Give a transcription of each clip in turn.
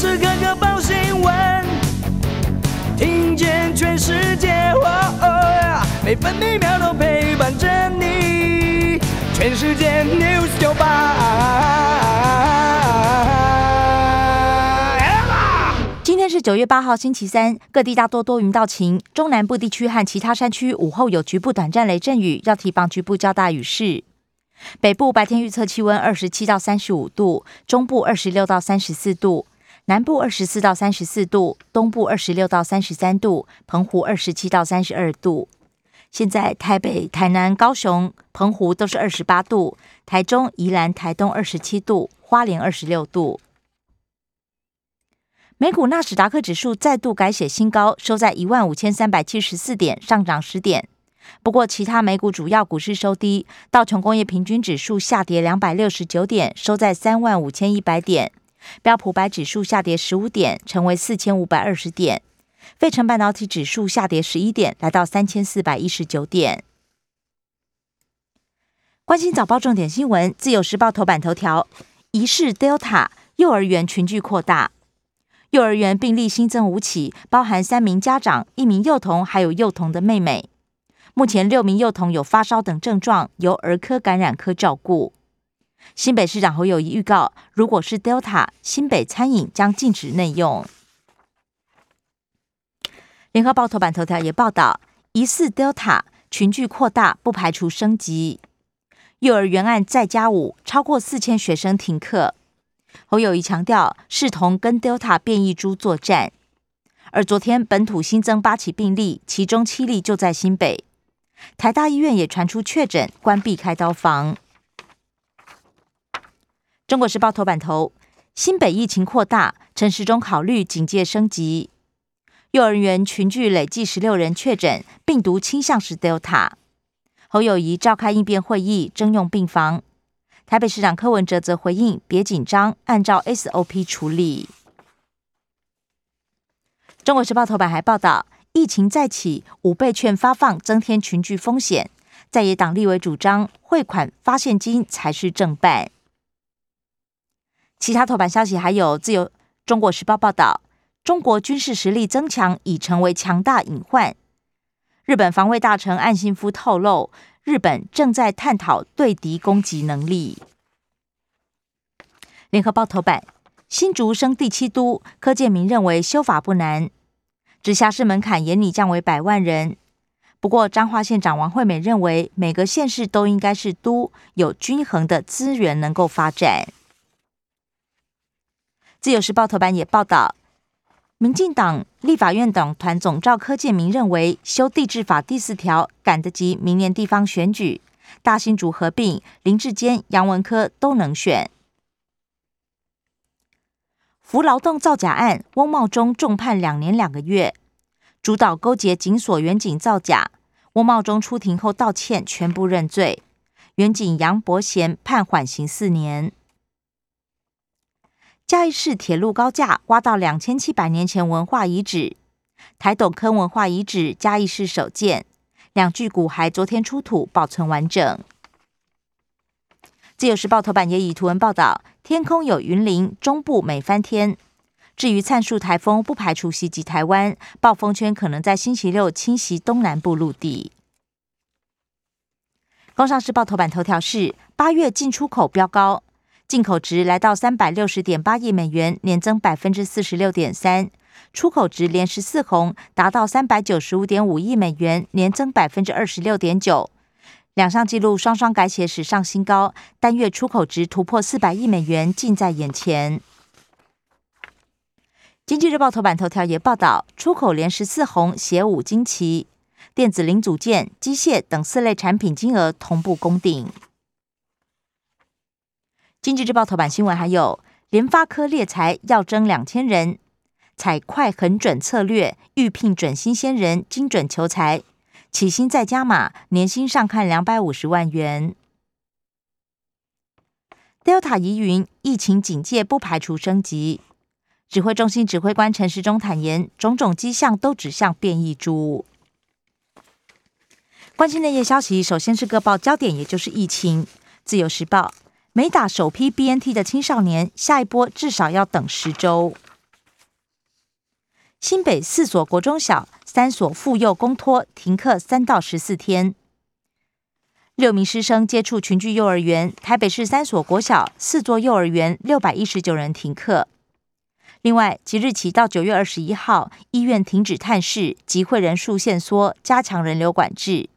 时刻刻报新闻，听见全世界，每分每秒都陪伴着你。全世界 news 九八。今天是九月八号，星期三，各地大多多云到晴，中南部地区和其他山区午后有局部短暂雷阵雨，要提防局部较大雨势。北部白天预测气温二十七到三十五度，中部二十六到三十四度，南部二十四到三十四度，东部二十六到三十三度，澎湖二十七到三十二度。现在台北、台南、高雄、澎湖都是二十八度，台中、宜兰、台东二十七度，花莲二十六度。美股纳斯达克指数再度改写新高，收在一万五千三百七十四点，上涨十点。不过，其他美股主要股市收低，道琼工业平均指数下跌两百六十九点，收在三万五千一百点；标普白指数下跌十五点，成为四千五百二十点；费城半导体指数下跌十一点，来到三千四百一十九点。关心早报重点新闻，《自由时报》头版头条：疑似 Delta 幼儿园群聚扩大，幼儿园病例新增五起，包含三名家长、一名幼童，还有幼童的妹妹。目前六名幼童有发烧等症状，由儿科感染科照顾。新北市长侯友谊预告，如果是 Delta，新北餐饮将禁止内用。联合报头版头条也报道，疑似 Delta 群聚扩大，不排除升级。幼儿园案再加五，超过四千学生停课。侯友谊强调，视同跟 Delta 变异株作战。而昨天本土新增八起病例，其中七例就在新北。台大医院也传出确诊，关闭开刀房。中国时报头版头：新北疫情扩大，陈时中考虑警戒升级。幼儿园群聚累计十六人确诊，病毒倾向是 Delta。侯友谊召开应变会议，征用病房。台北市长柯文哲则回应：别紧张，按照 SOP 处理。中国时报头版还报道。疫情再起，五倍券发放增添群聚风险。在野党立委主张汇款发现金才是正办。其他头版消息还有自由中国时报报道，中国军事实力增强已成为强大隐患。日本防卫大臣岸信夫透露，日本正在探讨对敌攻击能力。联合报头版，新竹升第七都，柯建明认为修法不难。直辖市门槛严拟降为百万人，不过彰化县长王惠美认为，每个县市都应该是都有均衡的资源能够发展。自由时报头版也报道，民进党立法院党团总召柯建明认为，修地质法第四条赶得及明年地方选举，大新竹合并林志坚、杨文科都能选。服劳动造假案，翁茂忠重判两年两个月，主导勾结警所员警造假。翁茂忠出庭后道歉，全部认罪。原警杨伯贤判缓刑四年。嘉义市铁路高架挖到两千七百年前文化遗址，台斗坑文化遗址嘉义市首建，两具骨骸昨天出土，保存完整。自由时报头版也以图文报道。天空有云林中部美翻天。至于灿数台风，不排除袭击台湾，暴风圈可能在星期六侵袭东南部陆地。工商时报头版头条是：八月进出口飙高，进口值来到三百六十点八亿美元，年增百分之四十六点三；出口值连十四红，达到三百九十五点五亿美元，年增百分之二十六点九。两项纪录双双改写史上新高，单月出口值突破四百亿美元，近在眼前。经济日报头版头条也报道，出口连十四红，写五惊奇，电子零组件、机械等四类产品金额同步攻顶。经济日报头版新闻还有，联发科猎才要征两千人，采快很准策略，预聘准新鲜人，精准求才。起薪再加码，年薪上看两百五十万元。Delta 疑云，疫情警戒不排除升级。指挥中心指挥官陈时中坦言，种种迹象都指向变异株。关心内页消息，首先是各报焦点，也就是疫情。自由时报，没打首批 BNT 的青少年，下一波至少要等十周。新北四所国中小、三所妇幼公托停课三到十四天。六名师生接触群聚幼儿园，台北市三所国小、四座幼儿园六百一十九人停课。另外，即日起到九月二十一号，医院停止探视，集会人数限缩，加强人流管制。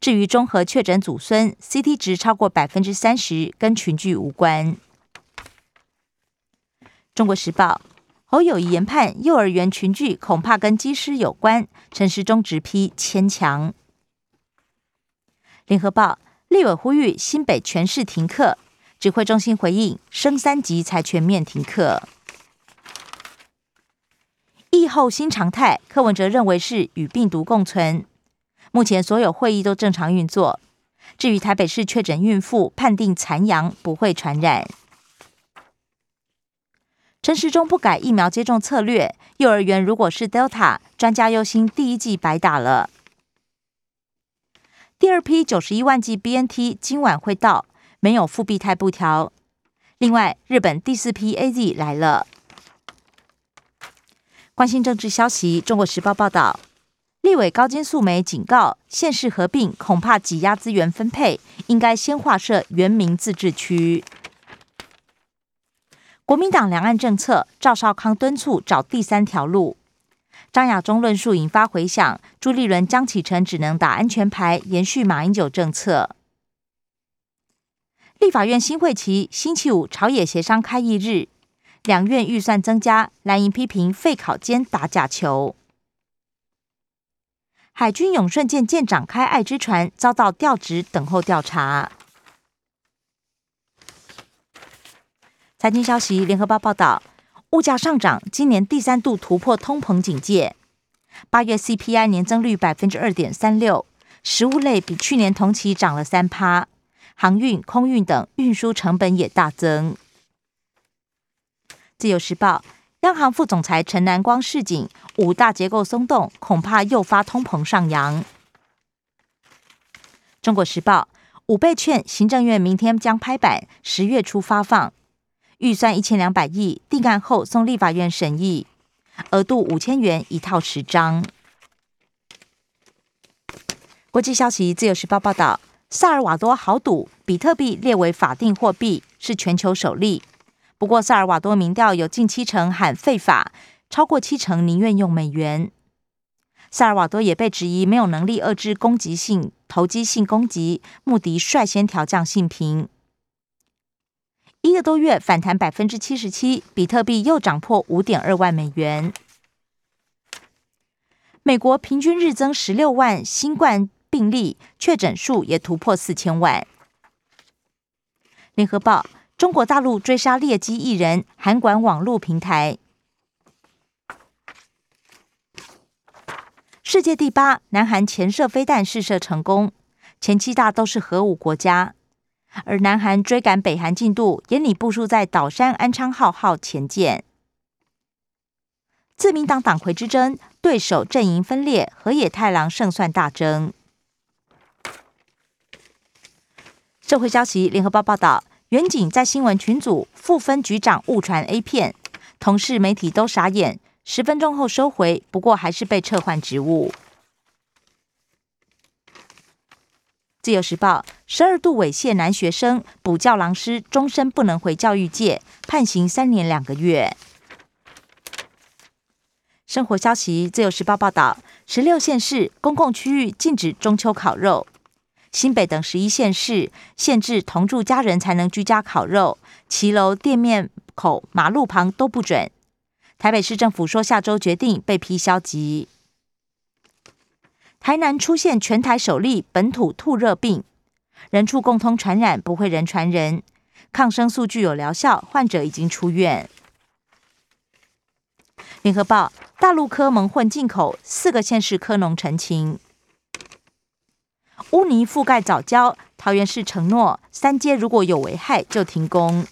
至于综合确诊祖孙，CT 值超过百分之三十，跟群聚无关。中国时报。侯友谊研判，幼儿园群聚恐怕跟机师有关。陈时中直批牵强。联合报立委呼吁新北全市停课，指挥中心回应升三级才全面停课。疫后新常态，柯文哲认为是与病毒共存。目前所有会议都正常运作。至于台北市确诊孕妇判定残阳，不会传染。陈时中不改疫苗接种策略，幼儿园如果是 Delta，专家忧心第一季白打了。第二批九十一万剂 BNT 今晚会到，没有复必泰布条。另外，日本第四批 AZ 来了。关心政治消息，《中国时报》报道，立委高金素梅警告，县市合并恐怕挤压资源分配，应该先划设原民自治区。国民党两岸政策，赵少康敦促找第三条路。张亚中论述引发回响，朱立伦、江启臣只能打安全牌，延续马英九政策。立法院新会期星期五朝野协商开议日，两院预算增加，蓝营批评废考监打假球。海军永顺舰舰长开爱之船遭到调职，等候调查。财经消息，联合报报道，物价上涨，今年第三度突破通膨警戒。八月 CPI 年增率百分之二点三六，食物类比去年同期涨了三趴，航运、空运等运输成本也大增。自由时报，央行副总裁陈南光示警，五大结构松动，恐怕诱发通膨上扬。中国时报，五倍券，行政院明天将拍板，十月初发放。预算一千两百亿，定案后送立法院审议，额度五千元一套十张。国际消息，自由时报报道，萨尔瓦多豪赌比特币列为法定货币，是全球首例。不过，萨尔瓦多民调有近七成喊废法，超过七成宁愿用美元。萨尔瓦多也被质疑没有能力遏制攻击性、投机性攻击，穆迪率先调降信评。一个多月反弹百分之七十七，比特币又涨破五点二万美元。美国平均日增十六万新冠病例，确诊数也突破四千万。联合报：中国大陆追杀劣迹艺人，韩管网络平台。世界第八，南韩潜射飞弹试射成功，前七大都是核武国家。而南韩追赶北韩进度，眼里部署在岛山安昌号号前舰。自民党党魁之争，对手阵营分裂，河野太郎胜算大增。社会消息，联合报报道，远景在新闻群组副分局长误传 A 片，同事媒体都傻眼，十分钟后收回，不过还是被撤换职务。自由时报：十二度猥亵男学生，补教狼师终身不能回教育界，判刑三年两个月。生活消息：自由时报报道，十六县市公共区域禁止中秋烤肉，新北等十一县市限制同住家人才能居家烤肉，骑楼、店面口、马路旁都不准。台北市政府说，下周决定被批消极。台南出现全台首例本土兔热病，人畜共通传染，不会人传人，抗生素具有疗效，患者已经出院。联合报：大陆科蒙混进口，四个县市科农澄清，污泥覆盖早教，桃园市承诺三阶如果有危害就停工。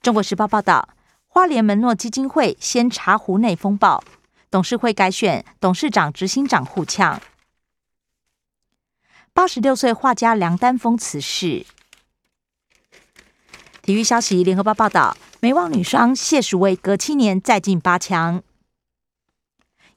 中国时报报道：花莲门诺基金会先查湖内风暴。董事会改选，董事长、执行长互呛。八十六岁画家梁丹峰辞世。体育消息，联合报报道，美网女双谢淑薇隔七年再进八强。